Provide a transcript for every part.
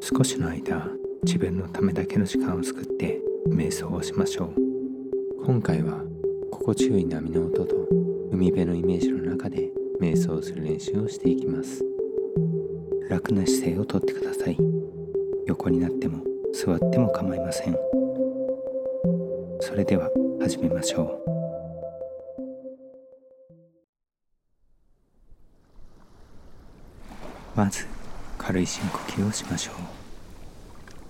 少しの間自分のためだけの時間を作って瞑想をしましょう。今回は心地よい波の音と海辺のイメージの中で瞑想する練習をしていきます。楽な姿勢をとってください。横になっても座っても構いません。それでは始めましょう。まず軽い深呼吸をしましょう。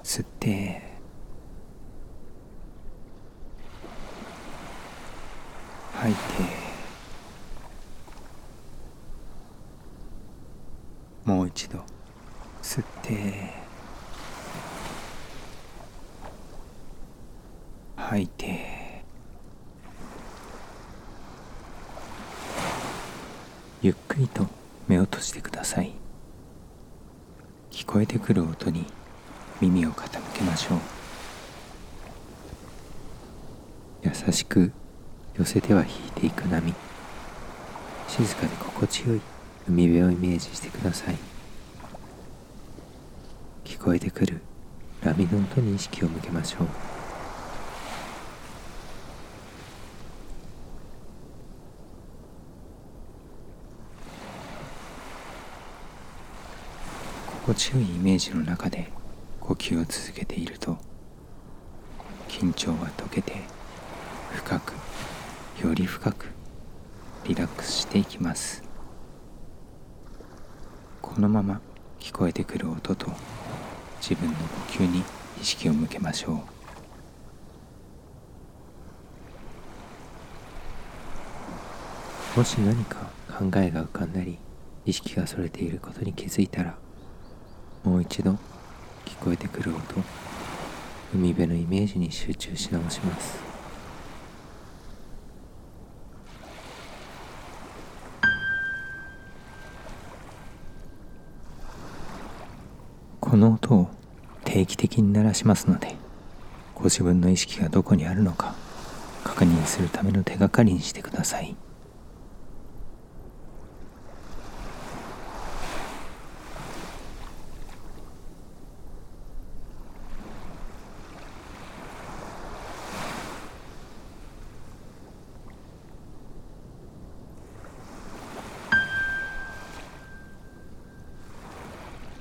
吸って。吐いて。もう一度。吸って。吐いて。ゆっくりと目を閉じてください。聞こえてくる音に耳を傾けましょう。優しく寄せては引いていく波。静かで心地よい。海辺をイメージしてください。聞こえてくる波の音に意識を向けましょう。心地よいイメージの中で呼吸を続けていると緊張は解けて深くより深くリラックスしていきます。このまま聞こえてくる音と自分の呼吸に意識を向けましょう。もし何か考えが浮かんだり意識がそれていることに気づいたらもう一度聞こえてくる音。海辺のイメージに集中し直します。この音を定期的に鳴らしますのでご自分の意識がどこにあるのか確認するための手がかりにしてください。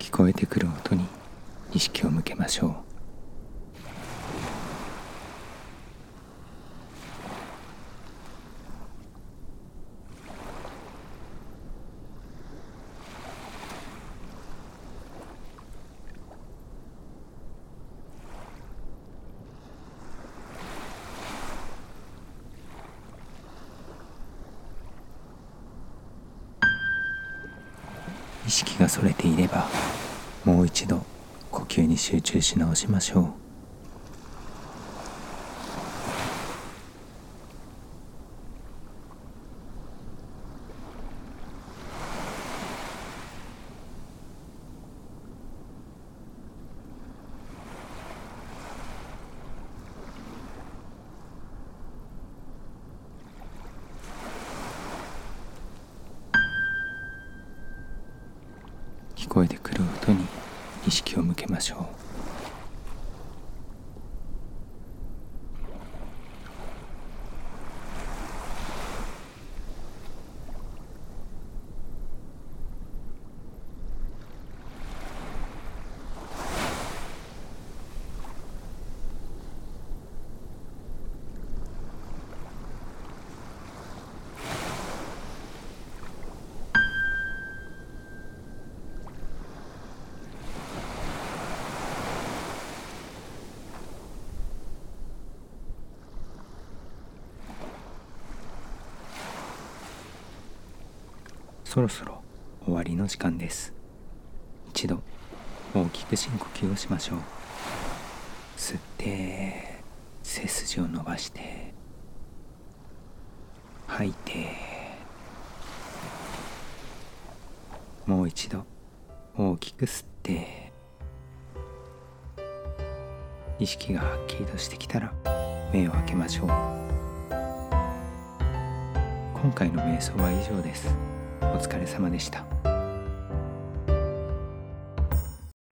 聞こえてくる音に意識を向けましょう。意識がそれていればもう一度呼吸に集中し直しましょう。聞こえてくる音に意識を向けましょう。そろそろ終わりの時間です。一度大きく深呼吸をしましょう。吸って背筋を伸ばして吐いてもう一度大きく吸って意識がはっきりとしてきたら目を開けましょう。今回の瞑想は以上です。お疲れ様でした。